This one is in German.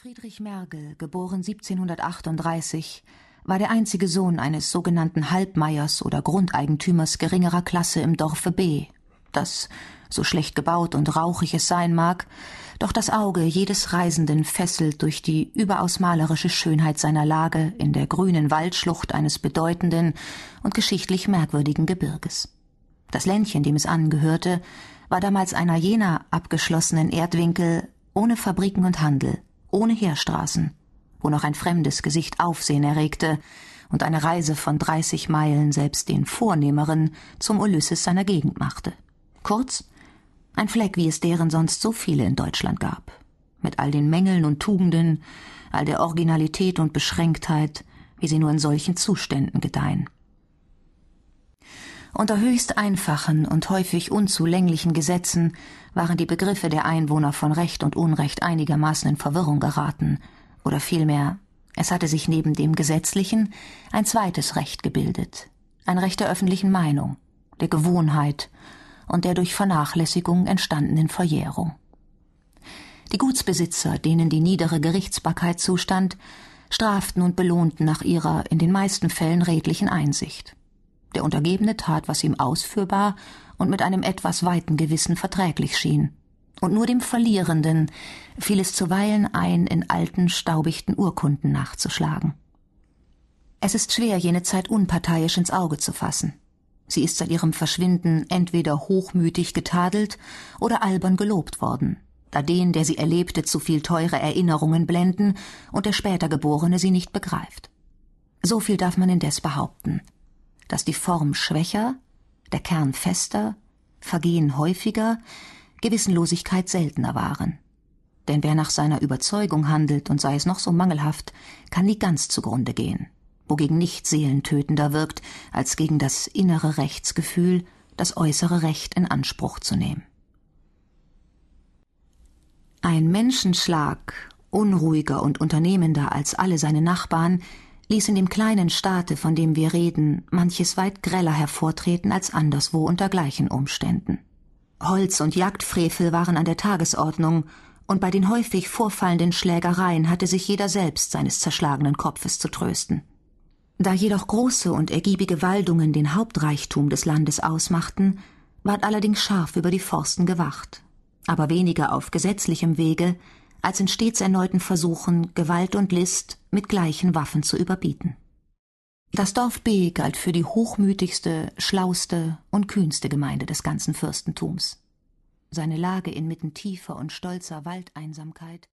Friedrich Mergel, geboren 1738, war der einzige Sohn eines sogenannten Halbmeiers oder Grundeigentümers geringerer Klasse im Dorfe B, das, so schlecht gebaut und rauchig es sein mag, doch das Auge jedes Reisenden fesselt durch die überaus malerische Schönheit seiner Lage in der grünen Waldschlucht eines bedeutenden und geschichtlich merkwürdigen Gebirges. Das Ländchen, dem es angehörte, war damals einer jener abgeschlossenen Erdwinkel ohne Fabriken und Handel, ohne Heerstraßen, wo noch ein fremdes Gesicht Aufsehen erregte und eine Reise von dreißig Meilen selbst den Vornehmeren zum Ulysses seiner Gegend machte. Kurz, ein Fleck, wie es deren sonst so viele in Deutschland gab, mit all den Mängeln und Tugenden, all der Originalität und Beschränktheit, wie sie nur in solchen Zuständen gedeihen. Unter höchst einfachen und häufig unzulänglichen Gesetzen waren die Begriffe der Einwohner von Recht und Unrecht einigermaßen in Verwirrung geraten, oder vielmehr, es hatte sich neben dem gesetzlichen ein zweites Recht gebildet, ein Recht der öffentlichen Meinung, der Gewohnheit und der durch Vernachlässigung entstandenen Verjährung. Die Gutsbesitzer, denen die niedere Gerichtsbarkeit zustand, straften und belohnten nach ihrer in den meisten Fällen redlichen Einsicht. Der Untergebene tat, was ihm ausführbar und mit einem etwas weiten Gewissen verträglich schien. Und nur dem Verlierenden fiel es zuweilen ein, in alten, staubichten Urkunden nachzuschlagen. Es ist schwer, jene Zeit unparteiisch ins Auge zu fassen. Sie ist seit ihrem Verschwinden entweder hochmütig getadelt oder albern gelobt worden, da den, der sie erlebte, zu viel teure Erinnerungen blenden und der später Geborene sie nicht begreift. So viel darf man indes behaupten dass die Form schwächer, der Kern fester, Vergehen häufiger, Gewissenlosigkeit seltener waren. Denn wer nach seiner Überzeugung handelt und sei es noch so mangelhaft, kann nie ganz zugrunde gehen, wogegen nicht seelentötender wirkt, als gegen das innere Rechtsgefühl, das äußere Recht in Anspruch zu nehmen. Ein Menschenschlag, unruhiger und unternehmender als alle seine Nachbarn, ließ in dem kleinen Staate, von dem wir reden, manches weit greller hervortreten als anderswo unter gleichen Umständen. Holz- und Jagdfrevel waren an der Tagesordnung, und bei den häufig vorfallenden Schlägereien hatte sich jeder selbst seines zerschlagenen Kopfes zu trösten. Da jedoch große und ergiebige Waldungen den Hauptreichtum des Landes ausmachten, ward allerdings scharf über die Forsten gewacht, aber weniger auf gesetzlichem Wege, als in stets erneuten Versuchen, Gewalt und List mit gleichen Waffen zu überbieten. Das Dorf B galt für die hochmütigste, schlauste und kühnste Gemeinde des ganzen Fürstentums. Seine Lage inmitten tiefer und stolzer Waldeinsamkeit